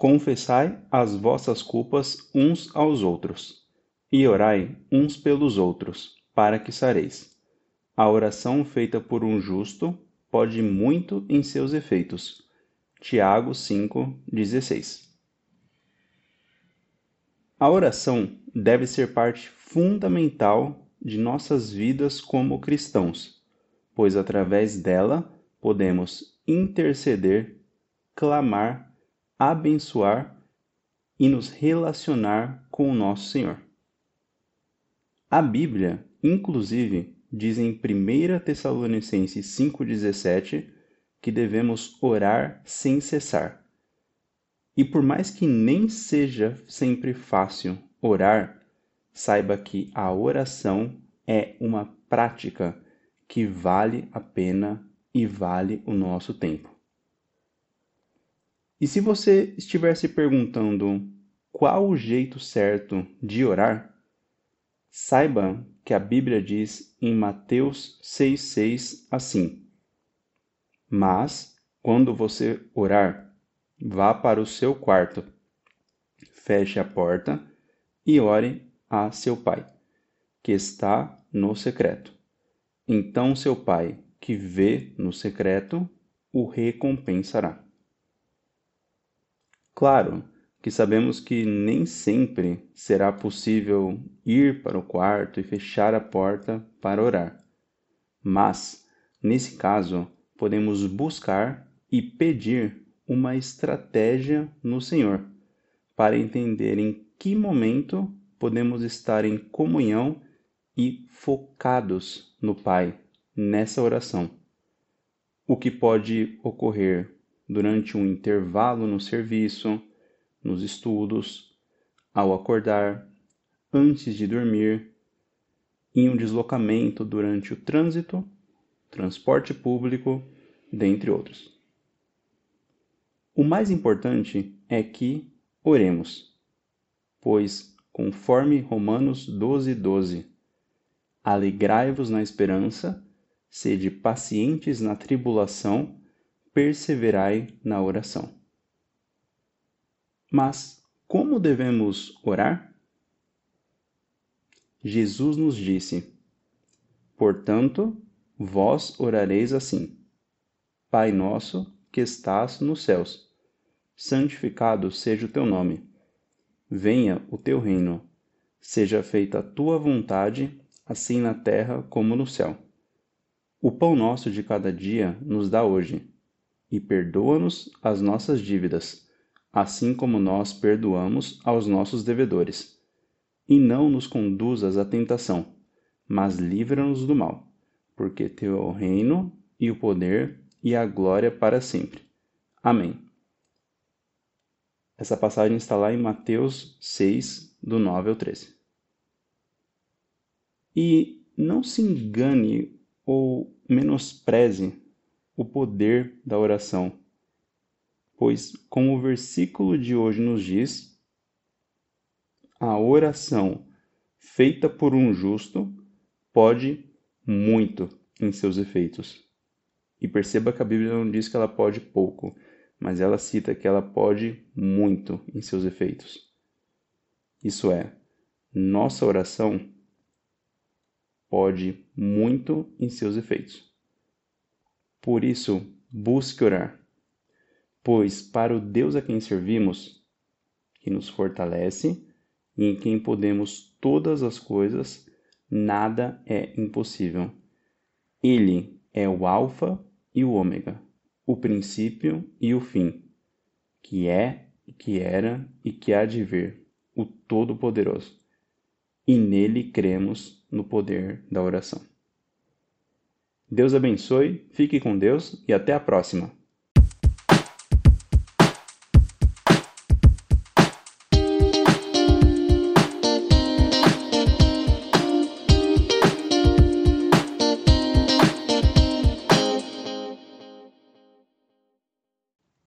Confessai as vossas culpas uns aos outros, e orai uns pelos outros, para que sareis. A oração feita por um justo pode muito em seus efeitos. Tiago 5:16. A oração deve ser parte fundamental de nossas vidas como cristãos, pois através dela podemos interceder, clamar abençoar e nos relacionar com o nosso Senhor. A Bíblia, inclusive, diz em 1 Tessalonicenses 5,17 que devemos orar sem cessar. E por mais que nem seja sempre fácil orar, saiba que a oração é uma prática que vale a pena e vale o nosso tempo. E se você estiver se perguntando qual o jeito certo de orar, saiba que a Bíblia diz em Mateus 6,6 assim: Mas, quando você orar, vá para o seu quarto, feche a porta e ore a seu pai, que está no secreto. Então seu pai, que vê no secreto, o recompensará. Claro que sabemos que nem sempre será possível ir para o quarto e fechar a porta para orar. Mas, nesse caso, podemos buscar e pedir uma estratégia no Senhor para entender em que momento podemos estar em comunhão e focados no Pai nessa oração. O que pode ocorrer durante um intervalo no serviço, nos estudos, ao acordar, antes de dormir, em um deslocamento durante o trânsito, transporte público, dentre outros. O mais importante é que oremos, pois, conforme Romanos 12, 12, alegrai-vos na esperança, sede pacientes na tribulação, perseverai na oração. Mas como devemos orar? Jesus nos disse: Portanto, vós orareis assim: Pai nosso que estás nos céus, santificado seja o teu nome. Venha o teu reino. Seja feita a tua vontade, assim na terra como no céu. O pão nosso de cada dia nos dá hoje e perdoa-nos as nossas dívidas, assim como nós perdoamos aos nossos devedores. E não nos conduzas à tentação, mas livra-nos do mal, porque teu é o reino e o poder e a glória para sempre. Amém. Essa passagem está lá em Mateus 6, do 9 ao 13. E não se engane ou menospreze o poder da oração. Pois, como o versículo de hoje nos diz, a oração feita por um justo pode muito em seus efeitos. E perceba que a Bíblia não diz que ela pode pouco, mas ela cita que ela pode muito em seus efeitos. Isso é, nossa oração pode muito em seus efeitos. Por isso, busque orar, pois para o Deus a quem servimos, que nos fortalece e em quem podemos todas as coisas, nada é impossível. Ele é o Alfa e o Ômega, o princípio e o fim, que é, que era e que há de vir, o Todo-Poderoso. E nele cremos no poder da oração. Deus abençoe, fique com Deus e até a próxima!